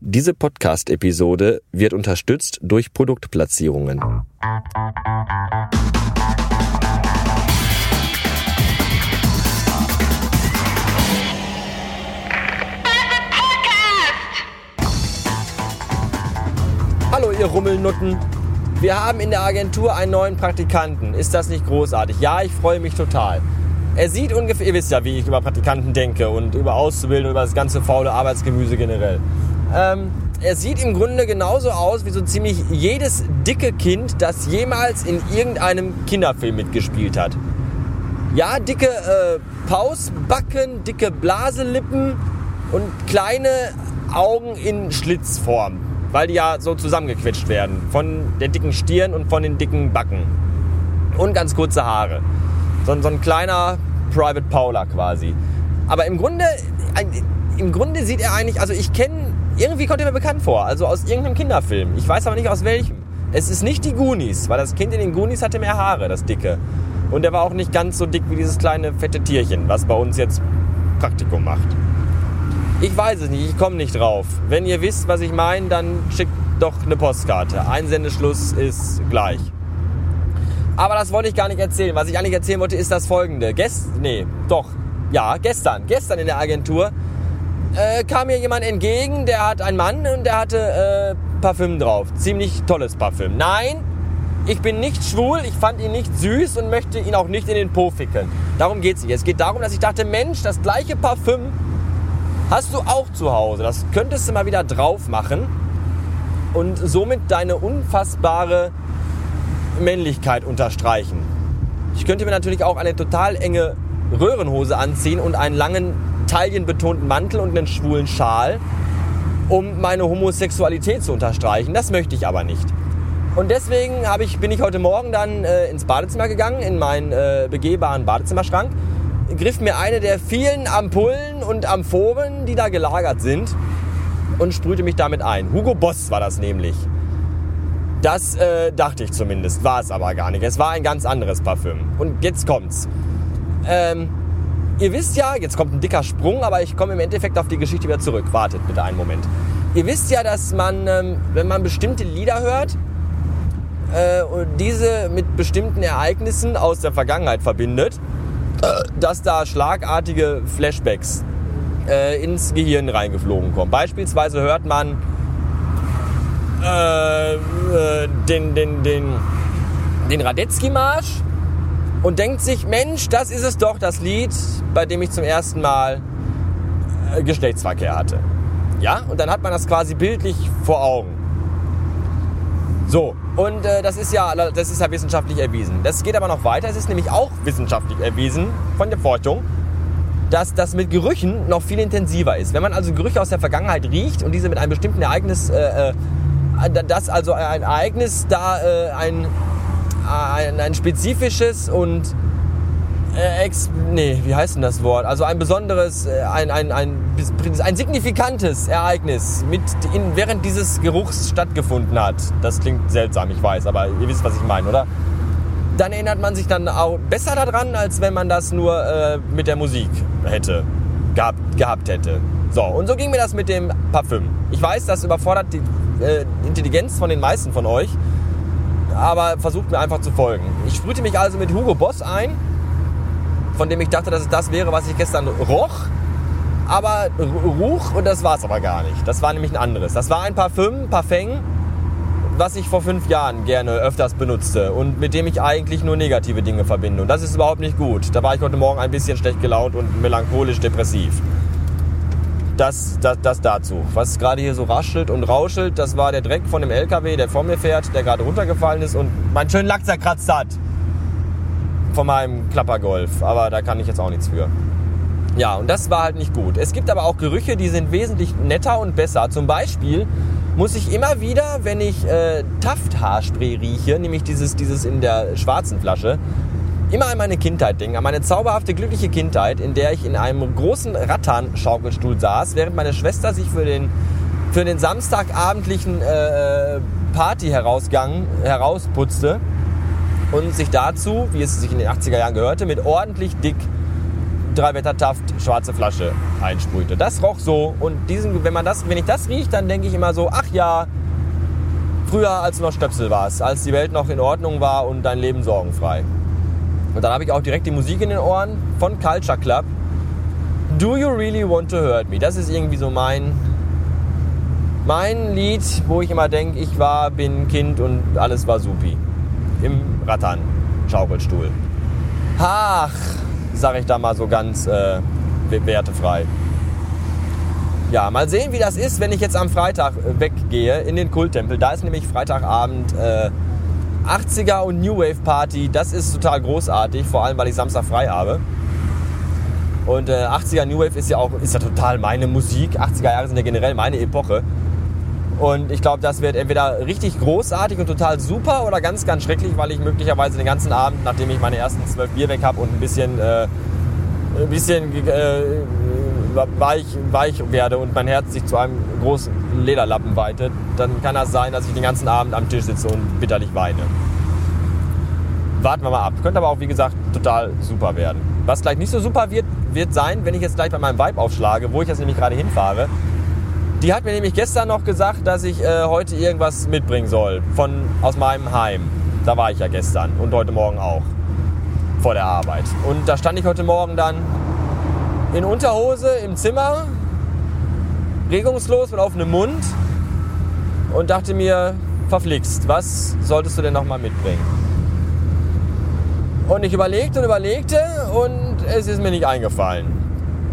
Diese Podcast-Episode wird unterstützt durch Produktplatzierungen. Hallo ihr Rummelnutten. Wir haben in der Agentur einen neuen Praktikanten. Ist das nicht großartig? Ja, ich freue mich total. Er sieht ungefähr, ihr wisst ja, wie ich über Praktikanten denke und über Auszubildende, über das ganze faule Arbeitsgemüse generell. Ähm, er sieht im Grunde genauso aus wie so ziemlich jedes dicke Kind, das jemals in irgendeinem Kinderfilm mitgespielt hat. Ja, dicke äh, Pausbacken, dicke Blaselippen und kleine Augen in Schlitzform, weil die ja so zusammengequetscht werden von der dicken Stirn und von den dicken Backen. Und ganz kurze Haare. So, so ein kleiner Private Paula quasi. Aber im Grunde, im Grunde sieht er eigentlich, also ich kenne, irgendwie kommt er mir bekannt vor, also aus irgendeinem Kinderfilm. Ich weiß aber nicht aus welchem. Es ist nicht die Goonies, weil das Kind in den Goonies hatte mehr Haare, das dicke. Und er war auch nicht ganz so dick wie dieses kleine fette Tierchen, was bei uns jetzt Praktikum macht. Ich weiß es nicht, ich komme nicht drauf. Wenn ihr wisst, was ich meine, dann schickt doch eine Postkarte. Einsendeschluss ist gleich. Aber das wollte ich gar nicht erzählen. Was ich eigentlich erzählen wollte, ist das folgende. Gest nee, doch. Ja, gestern. Gestern in der Agentur äh, kam mir jemand entgegen, der hat einen Mann und der hatte äh, Parfüm drauf. Ziemlich tolles Parfüm. Nein, ich bin nicht schwul, ich fand ihn nicht süß und möchte ihn auch nicht in den Po ficken. Darum geht es nicht. Es geht darum, dass ich dachte, Mensch, das gleiche Parfüm hast du auch zu Hause. Das könntest du mal wieder drauf machen und somit deine unfassbare Männlichkeit unterstreichen. Ich könnte mir natürlich auch eine total enge Röhrenhose anziehen und einen langen, taillenbetonten Mantel und einen schwulen Schal, um meine Homosexualität zu unterstreichen. Das möchte ich aber nicht. Und deswegen ich, bin ich heute Morgen dann äh, ins Badezimmer gegangen, in meinen äh, begehbaren Badezimmerschrank, griff mir eine der vielen Ampullen und Amphoren, die da gelagert sind, und sprühte mich damit ein. Hugo Boss war das nämlich. Das äh, dachte ich zumindest, war es aber gar nicht. Es war ein ganz anderes Parfüm. Und jetzt kommt's. Ähm, ihr wisst ja, jetzt kommt ein dicker Sprung, aber ich komme im Endeffekt auf die Geschichte wieder zurück. Wartet bitte einen Moment. Ihr wisst ja, dass man, ähm, wenn man bestimmte Lieder hört, äh, und diese mit bestimmten Ereignissen aus der Vergangenheit verbindet, äh, dass da schlagartige Flashbacks äh, ins Gehirn reingeflogen kommen. Beispielsweise hört man den, den, den, den Radetzky-Marsch und denkt sich, Mensch, das ist es doch, das Lied, bei dem ich zum ersten Mal äh, Geschlechtsverkehr hatte. Ja, und dann hat man das quasi bildlich vor Augen. So, und äh, das, ist ja, das ist ja wissenschaftlich erwiesen. Das geht aber noch weiter. Es ist nämlich auch wissenschaftlich erwiesen von der Forschung, dass das mit Gerüchen noch viel intensiver ist. Wenn man also Gerüche aus der Vergangenheit riecht und diese mit einem bestimmten Ereignis äh, äh dass also ein Ereignis da äh, ein, ein, ein spezifisches und äh, ex, nee, wie heißt denn das Wort? Also ein besonderes, äh, ein, ein, ein, ein signifikantes Ereignis mit in, während dieses Geruchs stattgefunden hat. Das klingt seltsam, ich weiß, aber ihr wisst, was ich meine, oder? Dann erinnert man sich dann auch besser daran, als wenn man das nur äh, mit der Musik hätte, gehabt, gehabt hätte. So, und so ging mir das mit dem Parfüm. Ich weiß, das überfordert die äh, Intelligenz von den meisten von euch, aber versucht mir einfach zu folgen. Ich sprühte mich also mit Hugo Boss ein, von dem ich dachte, dass es das wäre, was ich gestern roch, aber ruch und das war es aber gar nicht. Das war nämlich ein anderes. Das war ein Parfüm, Parfum, was ich vor fünf Jahren gerne öfters benutzte und mit dem ich eigentlich nur negative Dinge verbinde. Und das ist überhaupt nicht gut. Da war ich heute Morgen ein bisschen schlecht gelaunt und melancholisch depressiv das, das, das dazu. Was gerade hier so raschelt und rauschelt, das war der Dreck von dem LKW, der vor mir fährt, der gerade runtergefallen ist und meinen schönen Lack zerkratzt hat. Von meinem Klappergolf. Aber da kann ich jetzt auch nichts für. Ja, und das war halt nicht gut. Es gibt aber auch Gerüche, die sind wesentlich netter und besser. Zum Beispiel muss ich immer wieder, wenn ich äh, Taft-Haarspray rieche, nämlich dieses, dieses in der schwarzen Flasche, immer an meine Kindheit denken, an meine zauberhafte, glückliche Kindheit, in der ich in einem großen Rattan-Schaukelstuhl saß, während meine Schwester sich für den, für den samstagabendlichen äh, Party-Herausgang herausputzte und sich dazu, wie es sich in den 80er Jahren gehörte, mit ordentlich dick drei Wettertaft schwarze Flasche einsprühte. Das roch so und diesen, wenn man das, wenn ich das rieche, dann denke ich immer so, ach ja, früher als du noch Stöpsel warst, als die Welt noch in Ordnung war und dein Leben sorgenfrei. Und dann habe ich auch direkt die Musik in den Ohren von Culture Club. Do You Really Want to Hurt Me? Das ist irgendwie so mein, mein Lied, wo ich immer denke, ich war, bin Kind und alles war supi. Im Rattern, Schaukelstuhl. Ach, sag ich da mal so ganz äh, wertefrei. Ja, mal sehen, wie das ist, wenn ich jetzt am Freitag äh, weggehe in den Kulttempel. Da ist nämlich Freitagabend äh, 80er und New Wave Party. Das ist total großartig, vor allem weil ich Samstag frei habe. Und äh, 80er New Wave ist ja auch ist ja total meine Musik. 80er Jahre sind ja generell meine Epoche. Und ich glaube, das wird entweder richtig großartig und total super oder ganz, ganz schrecklich, weil ich möglicherweise den ganzen Abend, nachdem ich meine ersten zwölf Bier weg habe und ein bisschen, äh, ein bisschen äh, weich, weich werde und mein Herz sich zu einem großen Lederlappen weitet, dann kann das sein, dass ich den ganzen Abend am Tisch sitze und bitterlich weine. Warten wir mal ab. Könnte aber auch, wie gesagt, total super werden. Was gleich nicht so super wird, wird sein, wenn ich jetzt gleich bei meinem Vibe aufschlage, wo ich jetzt nämlich gerade hinfahre. Die hat mir nämlich gestern noch gesagt, dass ich äh, heute irgendwas mitbringen soll von, aus meinem Heim. Da war ich ja gestern und heute Morgen auch vor der Arbeit. Und da stand ich heute Morgen dann in Unterhose im Zimmer, regungslos mit offenem Mund und dachte mir, verflixt, was solltest du denn noch mal mitbringen? Und ich überlegte und überlegte und es ist mir nicht eingefallen.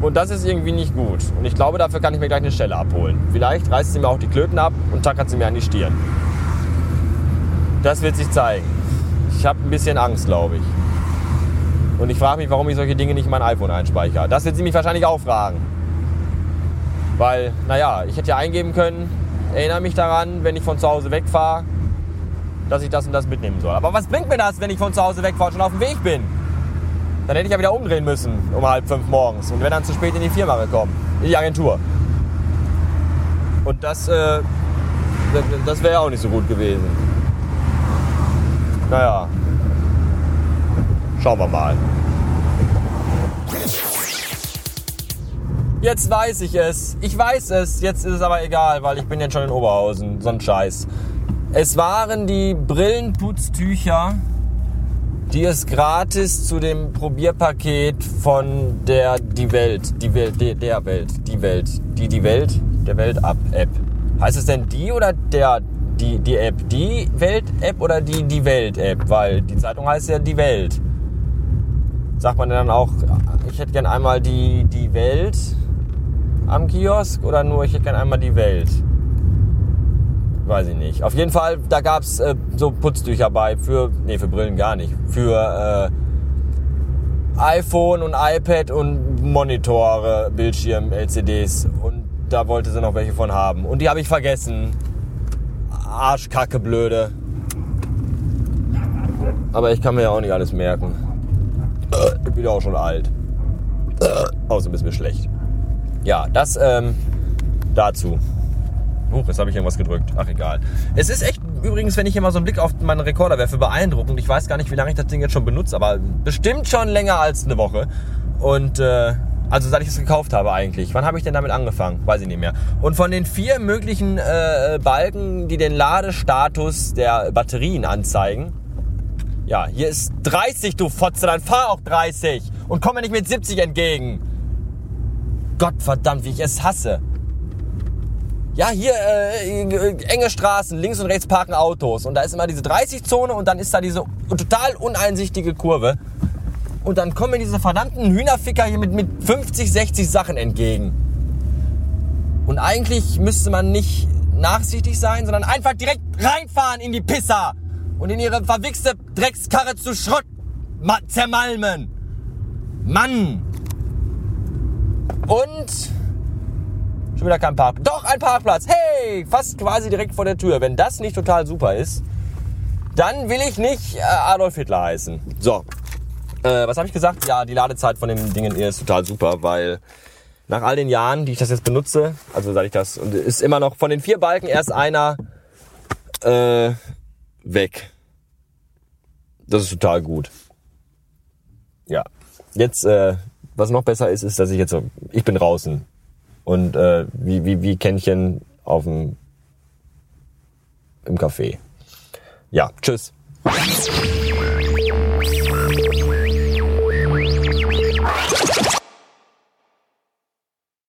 Und das ist irgendwie nicht gut. Und ich glaube, dafür kann ich mir gleich eine Stelle abholen. Vielleicht reißt sie mir auch die Klöten ab und tackert sie mir an die Stirn. Das wird sich zeigen. Ich habe ein bisschen Angst, glaube ich. Und ich frage mich, warum ich solche Dinge nicht in mein iPhone einspeichere. Das wird sie mich wahrscheinlich auch fragen. Weil, naja, ich hätte ja eingeben können, erinnere mich daran, wenn ich von zu Hause wegfahre, dass ich das und das mitnehmen soll. Aber was bringt mir das, wenn ich von zu Hause wegfahre und schon auf dem Weg bin? Dann hätte ich ja wieder umdrehen müssen um halb fünf morgens und wäre dann zu spät in die Firma gekommen, in die Agentur. Und das, äh, das wäre auch nicht so gut gewesen. Naja, schauen wir mal. Jetzt weiß ich es. Ich weiß es. Jetzt ist es aber egal, weil ich bin jetzt schon in Oberhausen. So ein Scheiß. Es waren die Brillenputztücher, die es gratis zu dem Probierpaket von der Die Welt, die Welt, der, der Welt, die Welt, die die Welt, der Welt App. Heißt es denn die oder der die die App, die Welt App oder die die Welt App, weil die Zeitung heißt ja die Welt. Sagt man dann auch, ich hätte gern einmal die die Welt am Kiosk oder nur ich hätte gerne einmal die Welt? Weiß ich nicht. Auf jeden Fall, da gab es äh, so Putztücher bei für, nee, für Brillen gar nicht. Für äh, iPhone und iPad und Monitore, Bildschirm, LCDs. Und da wollte sie noch welche von haben. Und die habe ich vergessen. Arschkacke blöde. Aber ich kann mir ja auch nicht alles merken. Ich bin ja auch schon alt. Außerdem ist mir schlecht. Ja, das ähm, dazu. Huch, jetzt habe ich irgendwas gedrückt. Ach, egal. Es ist echt, übrigens, wenn ich hier mal so einen Blick auf meinen Rekorder werfe, beeindruckend. Ich weiß gar nicht, wie lange ich das Ding jetzt schon benutze, aber bestimmt schon länger als eine Woche. Und, äh, also seit ich es gekauft habe eigentlich. Wann habe ich denn damit angefangen? Weiß ich nicht mehr. Und von den vier möglichen äh, Balken, die den Ladestatus der Batterien anzeigen, ja, hier ist 30, du Fotze, dann fahr auch 30 und komm mir nicht mit 70 entgegen. Gott verdammt, wie ich es hasse. Ja, hier äh, enge Straßen, links und rechts parken Autos und da ist immer diese 30-Zone und dann ist da diese total uneinsichtige Kurve. Und dann kommen mir diese verdammten Hühnerficker hier mit, mit 50, 60 Sachen entgegen. Und eigentlich müsste man nicht nachsichtig sein, sondern einfach direkt reinfahren in die Pisser und in ihre verwichste Dreckskarre zu Schrott zermalmen. Mann! Und schon wieder kein Parkplatz. Doch, ein Parkplatz. Hey, fast quasi direkt vor der Tür. Wenn das nicht total super ist, dann will ich nicht äh, Adolf Hitler heißen. So, äh, was habe ich gesagt? Ja, die Ladezeit von den Dingen ist total super, weil nach all den Jahren, die ich das jetzt benutze, also seit ich das, und ist immer noch von den vier Balken erst einer äh, weg. Das ist total gut. Ja, jetzt äh, was noch besser ist, ist, dass ich jetzt so, ich bin draußen und äh, wie, wie, wie Kännchen auf dem im Café. Ja, tschüss.